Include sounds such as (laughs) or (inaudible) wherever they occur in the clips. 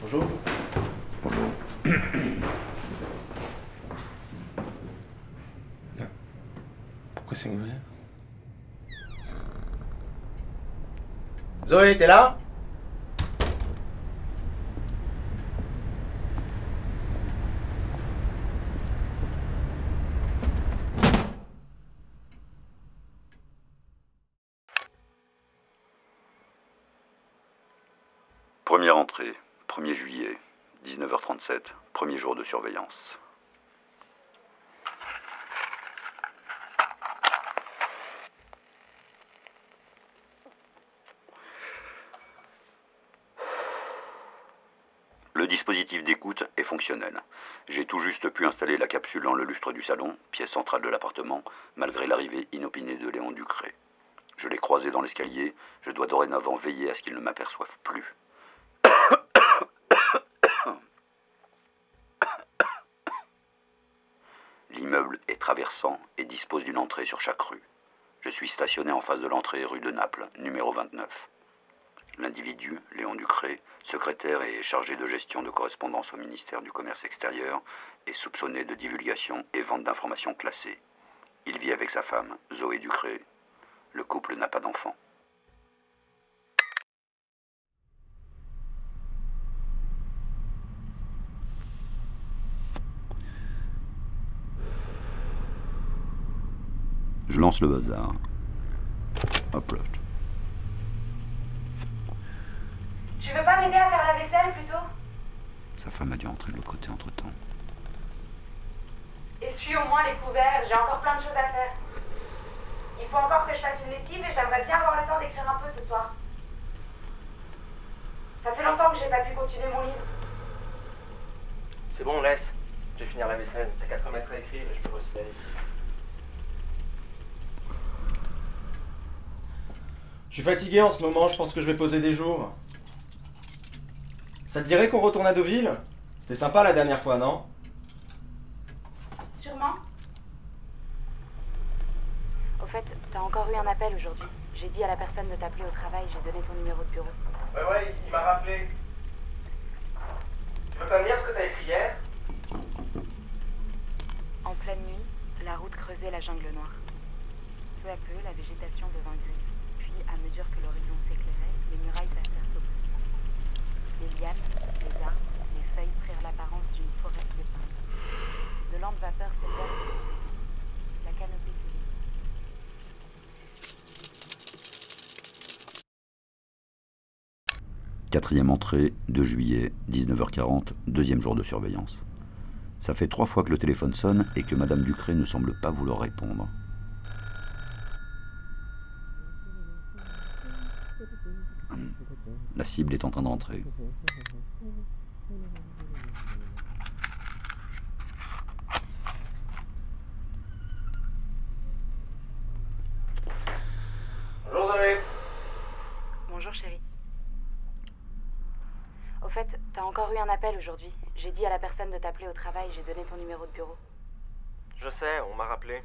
Bonjour. Bonjour. Pourquoi c'est ouvert? Zoé, t'es là? Première entrée, 1er juillet, 19h37, premier jour de surveillance. Le dispositif d'écoute est fonctionnel. J'ai tout juste pu installer la capsule dans le lustre du salon, pièce centrale de l'appartement, malgré l'arrivée inopinée de Léon Ducré. Je l'ai croisé dans l'escalier, je dois dorénavant veiller à ce qu'il ne m'aperçoive plus. L'immeuble est traversant et dispose d'une entrée sur chaque rue. Je suis stationné en face de l'entrée rue de Naples, numéro 29. L'individu, Léon Ducré, secrétaire et chargé de gestion de correspondance au ministère du Commerce extérieur, est soupçonné de divulgation et vente d'informations classées. Il vit avec sa femme, Zoé Ducré. Le couple n'a pas d'enfant. Je lance le bazar. Hop là. Tu veux pas m'aider à faire la vaisselle plutôt? Sa femme a dû entrer de l'autre côté entre temps. Essuie au moins les couverts, j'ai encore plein de choses à faire. Il faut encore que je fasse une lessive et j'aimerais bien avoir le temps d'écrire un peu ce soir. Ça fait longtemps que j'ai pas pu continuer mon livre. C'est bon, laisse. Je vais finir la vaisselle. T'as 4 mètres à écrire et je peux aussi la lessive. Je suis fatigué en ce moment, je pense que je vais poser des jours. Ça te dirait qu'on retourne à Deauville? C'était sympa la dernière fois, non? Sûrement. Au fait, t'as encore eu un appel aujourd'hui. J'ai dit à la personne de t'appeler au travail, j'ai donné ton numéro de bureau. Ouais, ouais, il m'a rappelé. Tu veux pas me lire ce que t'as écrit hier? En pleine nuit, la route creusait la jungle noire. Peu à peu, la végétation devint grise. À mesure que l'horizon s'éclairait, les murailles passèrent au. Les lianes, les arbres, les feuilles prirent l'apparence d'une forêt de pins. De lentes vapeurs s'élevèrent. La canopée. Quatrième entrée, 2 juillet, 19h40, deuxième jour de surveillance. Ça fait trois fois que le téléphone sonne et que Madame Ducré ne semble pas vouloir répondre. La cible est en train de rentrer. Bonjour Zoé. Bonjour chérie. Au fait, t'as encore eu un appel aujourd'hui. J'ai dit à la personne de t'appeler au travail, j'ai donné ton numéro de bureau. Je sais, on m'a rappelé.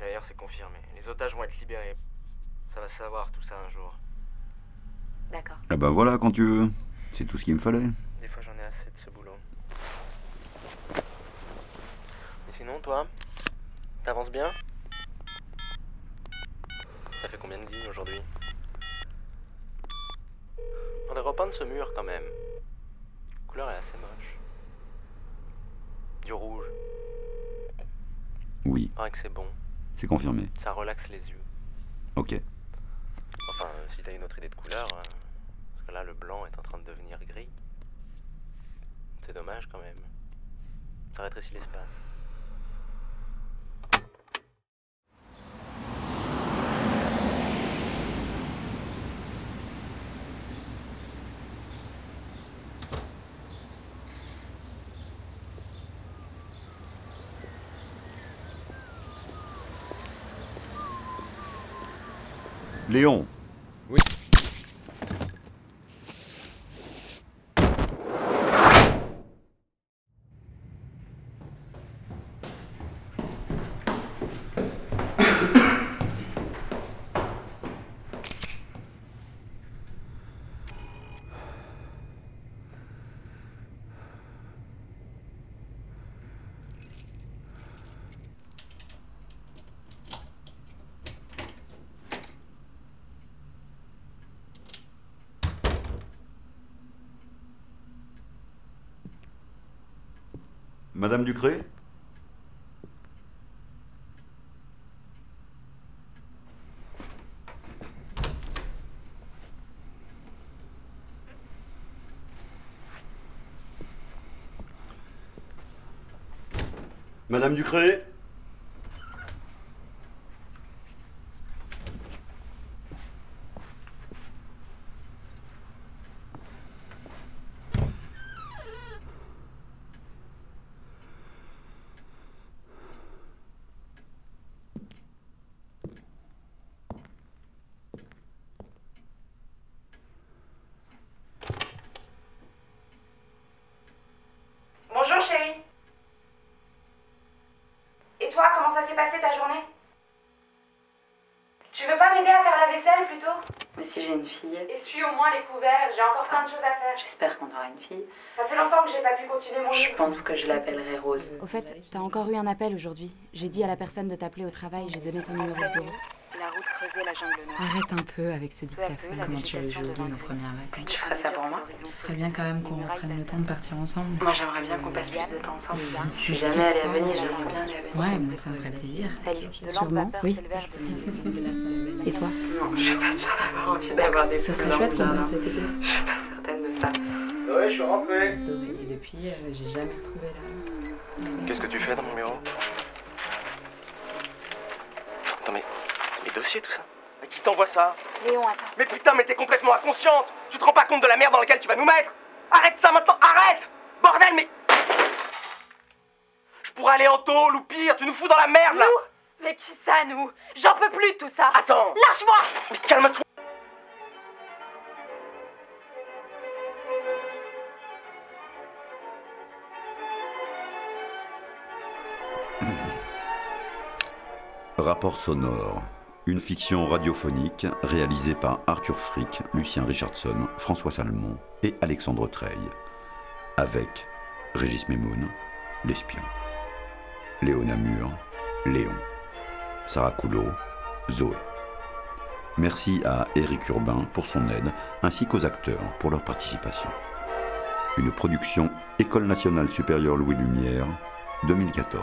D'ailleurs, c'est confirmé. Les otages vont être libérés. Ça va se savoir tout ça un jour. D'accord. Ah bah voilà quand tu veux. C'est tout ce qu'il me fallait. Des fois, j'en ai assez de ce boulot. Et sinon, toi T'avances bien? Ça fait combien de lignes aujourd'hui? On devrait repeindre ce mur quand même. La couleur est assez moche. Du rouge. Oui, Paraît que c'est bon. c'est confirmé. Ça relaxe les yeux. Ok. Si t'as une autre idée de couleur. euh, parce que là, le blanc est en train de devenir gris. C'est dommage quand même. Ça rétrécit l'espace. Léon Oui. Madame Ducré Madame Ducré Bonjour chérie. Et toi, comment ça s'est passé ta journée Tu veux pas m'aider à faire la vaisselle plutôt? Mais si j'ai une fille, Essuie au moins les couverts, j'ai encore plein de choses à faire. j'espère qu'on aura une fille. Ça fait longtemps que j'ai pas pu continuer mon Je livre. pense que je l'appellerai Rose. Au fait, t'as encore eu un appel aujourd'hui. J'ai dit à la personne de t'appeler au travail, j'ai donné ton numéro de bureau. La jungle noire. Arrête un peu avec ce dictaphone. Comment tu veux végétation jouer devint nos premières vacances Tu feras ça pour moi Ce serait bien quand même qu'on reprenne le temps de partir ensemble. Moi j'aimerais bien qu'on passe plus de temps ensemble. Je suis jamais allée à Venise, j'aimerais bien aller à Venise. Ouais, moi ça me ferait plaisir. Sûrement, oui. (laughs) Et toi Non, je suis pas sûre d'avoir envie d'avoir des Ça serait chouette qu'on parte cet été. Je suis pas certaine de ça. Ouais, je suis rentré. Adoré. Et depuis, euh, j'ai jamais retrouvé la. Qu'est-ce que tu fais dans mon bureau? Tout ça. Mais qui t'envoie ça Léon, attends. Mais putain, mais t'es complètement inconsciente. Tu te rends pas compte de la merde dans laquelle tu vas nous mettre Arrête ça maintenant Arrête Bordel, mais... Je pourrais aller en tôle ou pire, tu nous fous dans la merde là. Mais qui ça, nous J'en peux plus de tout ça. Attends. Lâche-moi. Mais calme-toi. Rapport sonore. Une fiction radiophonique réalisée par Arthur Frick, Lucien Richardson, François Salmon et Alexandre Treille. Avec Régis Memoun, l'espion. Léon Namur, Léon. Sarah Coulot, Zoé. Merci à Éric Urbain pour son aide, ainsi qu'aux acteurs pour leur participation. Une production École nationale supérieure Louis Lumière, 2014.